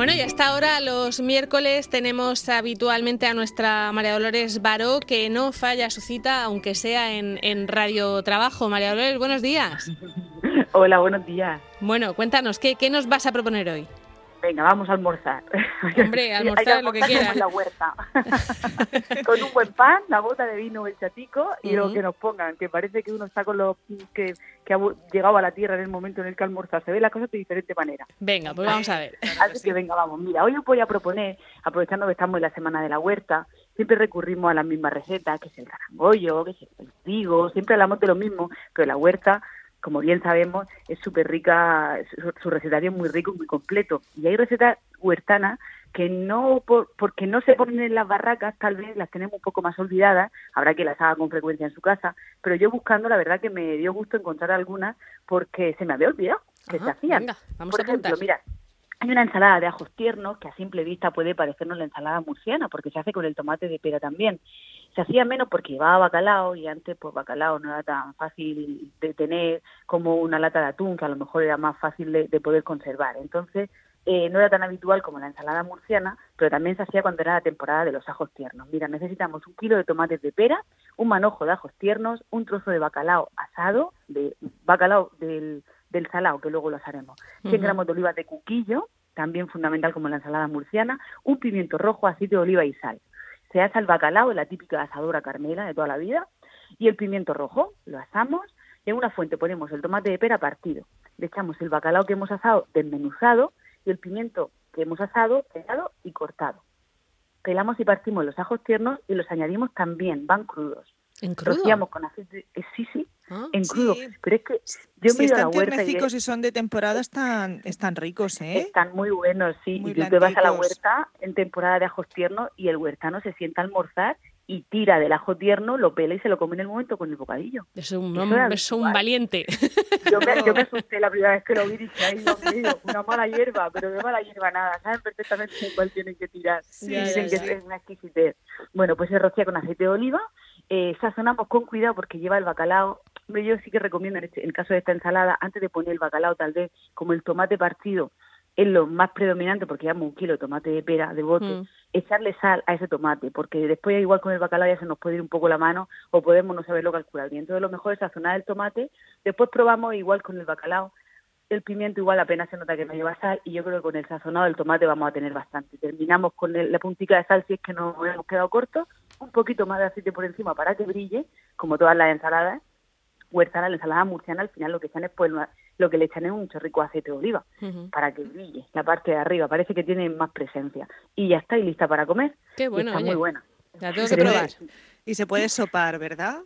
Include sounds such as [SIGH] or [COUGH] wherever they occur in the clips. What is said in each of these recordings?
Bueno, y hasta ahora los miércoles tenemos habitualmente a nuestra María Dolores Baró, que no falla su cita, aunque sea en, en Radio Trabajo. María Dolores, buenos días. Hola, buenos días. Bueno, cuéntanos, ¿qué, qué nos vas a proponer hoy? Venga, vamos a almorzar. [LAUGHS] Hombre, almorzar lo que quieras. La huerta. [LAUGHS] con un buen pan, la bota de vino, el chatico y lo que nos pongan, que parece que uno está con lo que, que, ha llegado a la tierra en el momento en el que almorzar. Se ve la cosa de diferente manera. Venga, pues vamos a ver. [LAUGHS] Así que venga, vamos. Mira, hoy os voy a proponer, aprovechando que estamos en la semana de la huerta, siempre recurrimos a las mismas recetas, que es el carangollo, que es el trigo, siempre hablamos de lo mismo, pero la huerta como bien sabemos, es súper rica, su, recetario es muy rico, muy completo. Y hay recetas huertanas que no, porque no se ponen en las barracas, tal vez las tenemos un poco más olvidadas, habrá que las haga con frecuencia en su casa, pero yo buscando, la verdad que me dio gusto encontrar algunas porque se me había olvidado que se hacían. vamos Por ejemplo, mira, hay una ensalada de ajos tiernos que a simple vista puede parecernos la ensalada murciana, porque se hace con el tomate de pera también. Se hacía menos porque llevaba bacalao y antes pues bacalao no era tan fácil de tener como una lata de atún, que a lo mejor era más fácil de, poder conservar. Entonces eh, no era tan habitual como la ensalada murciana, pero también se hacía cuando era la temporada de los ajos tiernos. Mira, necesitamos un kilo de tomates de pera, un manojo de ajos tiernos, un trozo de bacalao asado, de bacalao del, del salado, que luego lo haremos, 100 gramos de olivas de cuquillo, también fundamental como la ensalada murciana, un pimiento rojo, aceite de oliva y sal se asa el bacalao, la típica asadora carmela de toda la vida, y el pimiento rojo, lo asamos, en una fuente ponemos el tomate de pera partido, le echamos el bacalao que hemos asado desmenuzado y el pimiento que hemos asado, pelado y cortado. Pelamos y partimos los ajos tiernos y los añadimos también, van crudos. ¿En crudo? Rociamos con aceite, eh, sí, sí, Ah, en crudo. sí. Pero es que yo si me ido a la están huerta y y son de temporada, están, están ricos, ¿eh? están muy buenos, sí. Muy y tú te vas a la huerta en temporada de ajos tiernos y el huertano se sienta a almorzar y tira del ajo tierno, lo pela y se lo come en el momento con el bocadillo. Es un, hombre, es un valiente. Yo me, yo me [LAUGHS] asusté la primera vez que lo vi y dije, ay, Dios mío, una mala hierba, pero de mala hierba nada, saben perfectamente cuál tienen que tirar. Sí, Dicen que es una exquisitez. Bueno, pues se rocía con aceite de oliva, eh, sazonamos con cuidado porque lleva el bacalao. Hombre, Yo sí que recomiendo en, este- en el caso de esta ensalada, antes de poner el bacalao, tal vez como el tomate partido es lo más predominante porque llevamos un kilo de tomate de pera de bote, Mm. echarle sal a ese tomate, porque después igual con el bacalao ya se nos puede ir un poco la mano o podemos no saberlo calcular bien. Entonces lo mejor es sazonar el tomate, después probamos igual con el bacalao, el pimiento igual apenas se nota que no lleva sal y yo creo que con el sazonado del tomate vamos a tener bastante. Terminamos con el- la puntica de sal si es que nos hemos quedado cortos, un poquito más de aceite por encima para que brille, como todas las ensaladas. Huertana, la ensalada murciana, al final lo que echan es pues lo que le echan es un chorrico de aceite de oliva para que brille la parte de arriba, parece que tiene más presencia. Y ya está, y lista para comer. Qué Y bueno, está oye. muy buena. La tengo que probar. Y se puede sopar, ¿verdad?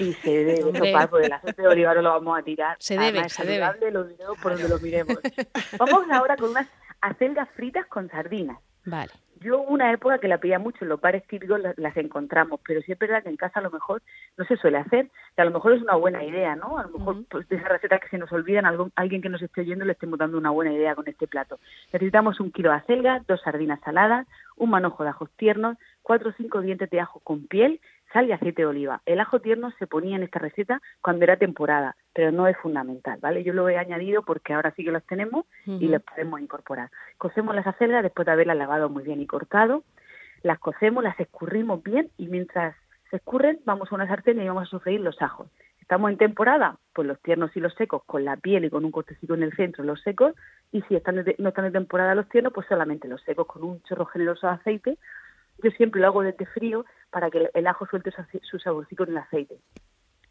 Y se debe [LAUGHS] Hombre. sopar, porque el aceite de oliva no lo vamos a tirar. Se debe, Además, es se debe. saludable, lo miremos por donde lo miremos. Vamos ahora con unas acelgas fritas con sardinas. Vale. Yo una época que la pedía mucho en los bares típicos la- las, encontramos, pero sí es verdad que en casa a lo mejor no se suele hacer, que a lo mejor es una buena idea, ¿no? A lo mejor pues, de esas recetas que se nos olvidan, algún, alguien que nos esté oyendo le estemos dando una buena idea con este plato. Necesitamos un kilo de acelgas, dos sardinas saladas, un manojo de ajos tiernos, cuatro o cinco dientes de ajo con piel, sal y aceite de oliva. El ajo tierno se ponía en esta receta cuando era temporada, pero no es fundamental, ¿vale? Yo lo he añadido porque ahora sí que los tenemos y los podemos incorporar. Cocemos las acelgas después de haberlas lavado muy bien y cortado, las cocemos, las escurrimos bien y mientras se escurren vamos a una sartén y vamos a sofreír los ajos. Estamos en temporada, pues los tiernos y los secos con la piel y con un cortecito en el centro los secos y si están de- no están en temporada los tiernos, pues solamente los secos con un chorro generoso de aceite. Yo siempre lo hago desde frío para que el- ajo suelte su, saborcito en el aceite.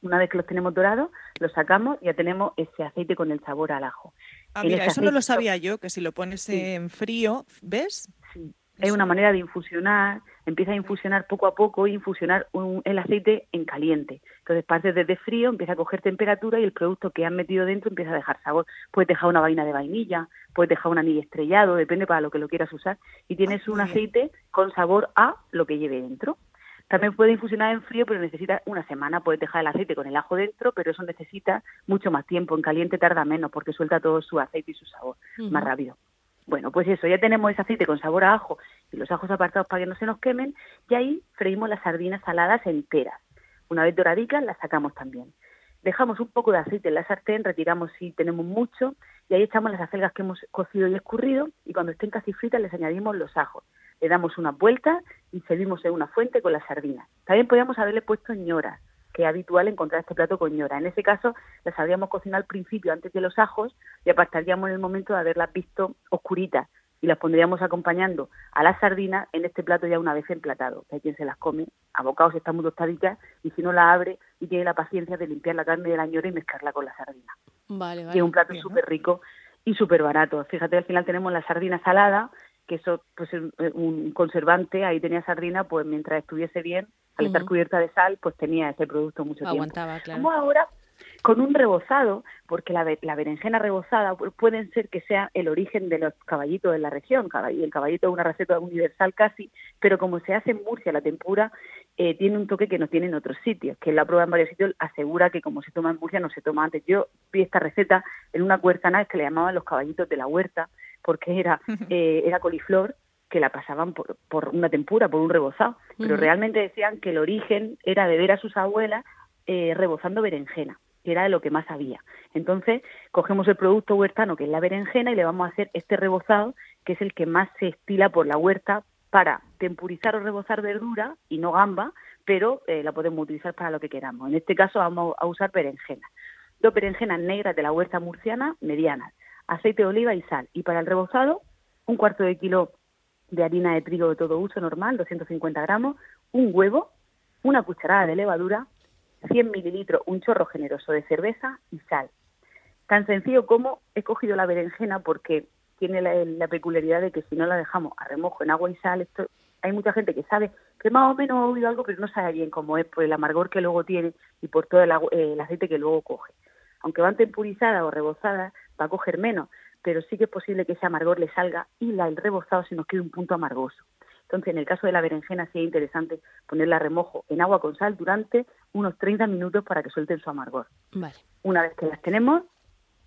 Una vez que los tenemos dorados, los sacamos y ya tenemos ese aceite con el sabor al ajo. Ah, En mira, eso no lo sabía yo, que si lo pones Sí. en frío, ¿ves? Sí. Es una manera de infusionar, empieza a infusionar poco a poco y infusionar un- el aceite en caliente. Entonces parte desde frío, empieza a coger temperatura y el producto que has metido dentro empieza a dejar sabor. Puedes dejar una vaina de vainilla, puedes dejar un anillo estrellado, depende para lo que lo quieras usar. Y tienes un aceite con sabor a lo que lleve dentro. También puede infusionar en frío, pero necesita una semana. Puedes dejar el aceite con el ajo dentro, pero eso necesita mucho más tiempo. En caliente tarda menos porque suelta todo su aceite y su sabor más rápido. Bueno, pues eso, ya tenemos ese aceite con sabor a ajo y los ajos apartados para que no se nos quemen y ahí freímos las sardinas saladas enteras. Una vez doradicas las sacamos también. Dejamos un poco de aceite en la sartén, retiramos si tenemos mucho y ahí echamos las acelgas que hemos cocido y escurrido y cuando estén casi fritas les añadimos los ajos. Le damos una vuelta y servimos en una fuente con las sardinas. También podríamos haberle puesto ñoras, que es habitual encontrar este plato con ñora. En ese caso, las habríamos cocinado al principio antes de los ajos y apartaríamos en el momento de haberlas visto oscuritas y las pondríamos acompañando a las sardinas en este plato ya una vez emplatado, que hay quien se las come a bocados si están muy tostaditas y si no la abre y tiene la paciencia de limpiar la carne de la ñora y mezclarla con la sardina. Vale, Y es un plato súper rico y súper barato. Fíjate, al final tenemos la sardina salada, que eso pues es un conservante, ahí tenía sardina, pues mientras estuviese bien, al estar cubierta de sal, pues tenía ese producto mucho Aguantaba, tiempo. claro. Como ahora con un rebozado, porque la, be- la berenjena rebozada pu- pueden ser que sea el origen de los caballitos de la región. El caballito es una receta universal casi, pero como se hace en Murcia la tempura, eh, tiene un toque que no tiene en otros sitios, que la prueba en varios sitios asegura que como se toma en Murcia no se toma antes. Yo vi esta receta en una huertana que le llamaban los caballitos de la huerta, porque era, [LAUGHS] eh, era coliflor que la pasaban por, por una tempura, por un rebozado, pero realmente decían que el origen era de ver a sus abuelas eh, rebozando berenjena, que era de lo que más había. Entonces, cogemos el producto huertano, que es la berenjena, y le vamos a hacer este rebozado, que es el que más se estila por la huerta para tempurizar o rebozar verdura y no gamba, pero eh, la podemos utilizar para lo que queramos. En este caso vamos a usar berenjena. Dos berenjenas negras de la huerta murciana, medianas, aceite de oliva y sal. Y para el rebozado, un cuarto de kilo de harina de trigo de todo uso normal, 250 gramos, un huevo, una cucharada de levadura, 100 mililitros, un chorro generoso de cerveza y sal. Tan sencillo como he cogido la berenjena porque tiene la, peculiaridad de que si no la dejamos a remojo en agua y sal, esto hay mucha gente que sabe que más o menos ha oído algo, pero no sabe bien cómo es por el amargor que luego tiene y por todo el, eh, el aceite que luego coge. Aunque van tempurizadas o rebozadas, va a coger menos, pero sí que es posible que ese amargor le salga y la, el rebozado se nos quede un punto amargoso. Entonces, en el caso de la berenjena, sí es interesante ponerla a remojo en agua con sal durante unos 30 minutos para que suelten su amargor. Vale. Una vez que las tenemos,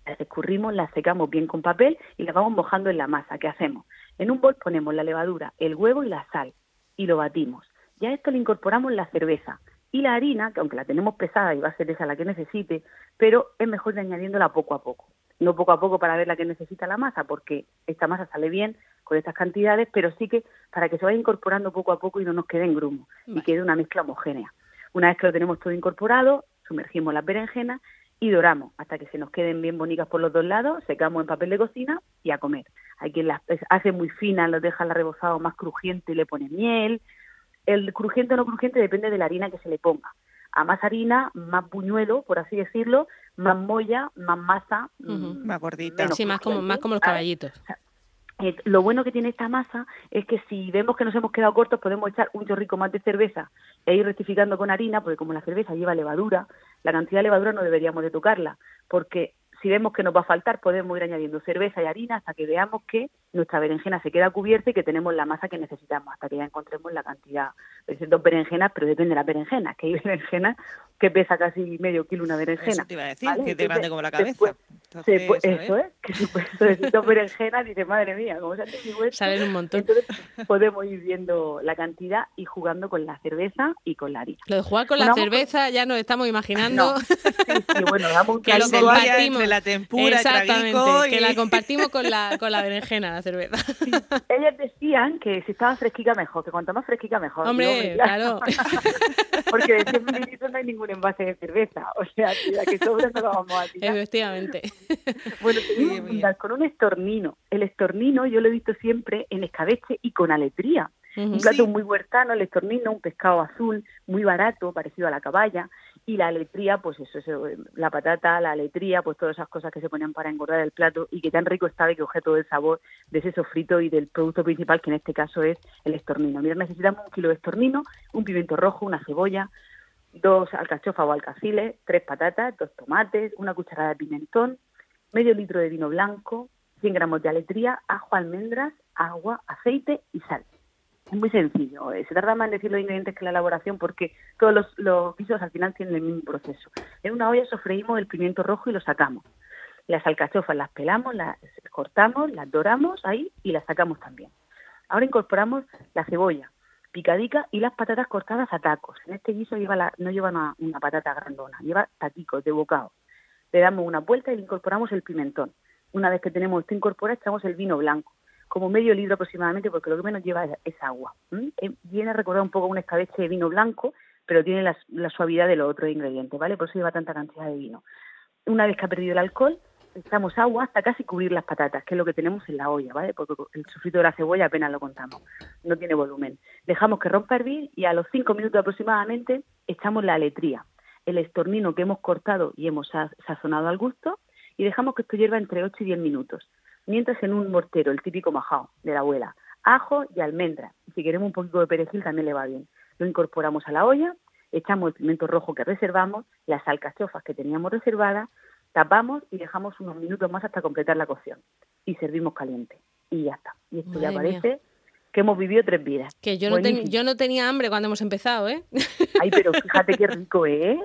las escurrimos, las secamos bien con papel y las vamos mojando en la masa. ¿Qué hacemos? En un bol ponemos la levadura, el huevo y la sal y lo batimos. Ya a esto le incorporamos la cerveza y la harina, que aunque la tenemos pesada y va a ser esa la que necesite, pero es mejor añadiéndola poco a poco. No poco a poco para ver la que necesita la masa, porque esta masa sale bien con estas cantidades, pero sí que para que se vaya incorporando poco a poco y no nos quede en grumo Vale. y quede una mezcla homogénea. Una vez que lo tenemos todo incorporado, sumergimos las berenjenas y doramos hasta que se nos queden bien bonitas por los dos lados, secamos en papel de cocina y a comer. Hay quien las hace muy finas, los deja la rebozado más crujiente y le pone miel. El crujiente o no crujiente depende de la harina que se le ponga. A más harina, más buñuelo, por así decirlo, más molla, más masa, mm, Más gordita. Sí, más como, más como los Ah, caballitos. eh, lo bueno que tiene esta masa es que si vemos que nos hemos quedado cortos podemos echar un chorrico más de cerveza e ir rectificando con harina, porque como la cerveza lleva levadura, la cantidad de levadura no deberíamos de tocarla, porque si vemos que nos va a faltar podemos ir añadiendo cerveza y harina hasta que veamos que nuestra berenjena se queda cubierta y que tenemos la masa que necesitamos, hasta que ya encontremos la cantidad. Es dos berenjenas, pero depende de la berenjena, que hay berenjena que pesa casi medio kilo una berenjena. Eso te iba a decir, ¿vale? que es de grande como la cabeza. después- Entonces, eso es, [LAUGHS] que si pues, dos berenjenas, dice, madre mía, ¿cómo se hace mi huerto? Salen un montón. Entonces podemos ir viendo la cantidad y jugando con la cerveza y con la harina. Lo de jugar con la cerveza ya nos estamos imaginando. No, sí, sí, bueno, damos [LAUGHS] un Que lo compartimos. entre la tempura, Exactamente, y... que la compartimos con la, con la [LAUGHS] berenjena, la cerveza. Ellas decían que si estaba fresquica mejor, que cuanto más fresquica mejor. Hombre, claro. Porque de 100 mililitros no hay ningún envase de cerveza. O sea, que la que sobra no la vamos a tirar. Efectivamente. Bueno, con un estornino. El estornino yo lo he visto siempre en escabeche y con aletría. Ujú. Un plato Sí. muy huertano, el estornino, un pescado azul, muy barato, parecido a la caballa. Y la aletría, pues eso, eso, eh, la patata, la aletría, pues todas esas cosas que se ponían para engordar el plato y que tan rico estaba y que todo el sabor de ese sofrito y del producto principal, que en este caso es el estornino. Mira, necesitamos un kilo de estornino, un pimiento rojo, una cebolla, dos alcachofas o alcaciles, tres patatas, dos tomates, una cucharada de pimentón, medio litro de vino blanco, 100 gramos de aletría, ajo, almendras, agua, aceite y sal. Es muy sencillo. eh, Se tarda más en decir los ingredientes que la elaboración porque todos los, los guisos al final tienen el mismo proceso. En una olla sofreímos el pimiento rojo y lo sacamos. Las alcachofas las pelamos, las cortamos, las doramos ahí y las sacamos también. Ahora incorporamos la cebolla. picadica y las patatas cortadas a tacos. En este guiso lleva la, no lleva una, patata grandona, lleva taquicos de bocado. Le damos una vuelta y le incorporamos el pimentón. Una vez que tenemos esto incorporado, echamos el vino blanco, como medio litro aproximadamente, porque lo que menos lleva es, agua. Eh, Viene a recordar un poco un escabeche de vino blanco, pero tiene la, suavidad de los otros ingredientes, ¿vale? Por eso lleva tanta cantidad de vino. Una vez que ha perdido el alcohol, echamos agua hasta casi cubrir las patatas, que es lo que tenemos en la olla, ¿vale? Porque el sofrito de la cebolla apenas lo contamos, no tiene volumen. Dejamos que rompa hervir y a los cinco minutos aproximadamente echamos la aletría, el estornino que hemos cortado y hemos sa- sazonado al gusto y dejamos que esto hierva entre 8 y 10 minutos. Mientras en un mortero, el típico majao de la abuela, ajo y almendra. Si queremos un poquito de perejil también le va bien. Lo incorporamos a la olla, echamos el pimiento rojo que reservamos, las alcachofas que teníamos reservadas, tapamos y dejamos unos minutos más hasta completar la cocción. Y servimos caliente. Y ya está. Y esto ya Madre mía. parece que hemos vivido tres vidas. Que yo no, ten- yo no tenía hambre cuando hemos empezado, ¿eh? [LAUGHS] Ay, pero fíjate qué rico, ¿eh?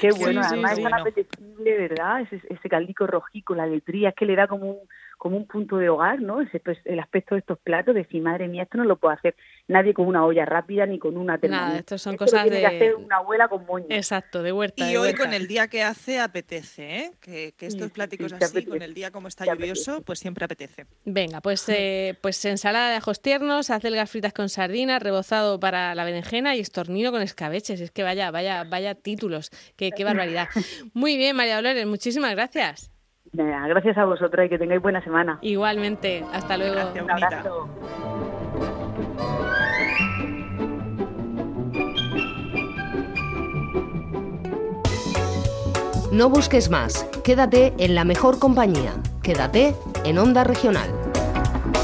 Qué bueno, sí, además sí. es tan apetecible, ¿verdad? Ese, ese caldico rojico, la letría, es que le da como un, como un punto de hogar, ¿no? Ese, pues, el aspecto de estos platos, de decir, madre mía, esto no lo puede hacer nadie con una olla rápida ni con una termomix. Nada, estos son Esto cosas lo tiene de- que hacer una abuela con moño. Exacto, de huerta. Y de hoy huerta. con el día que hace apetece, ¿eh? Que, estos sí, pláticos sí, así, con el día como está Te lluvioso, pues siempre apetece. Venga, pues, eh, pues ensalada de ajos tiernos, acelgas fritas con sardinas, rebozado para la berenjena y estornino con escabeches. Es que vaya, vaya, vaya títulos. Qué, qué barbaridad. [LAUGHS] Muy bien, María Dolores, muchísimas gracias. Gracias a vosotros y que tengáis buena semana. Igualmente, hasta luego. Gracias. Un bonita. abrazo. No busques más, quédate en la mejor compañía, quédate en Onda Regional.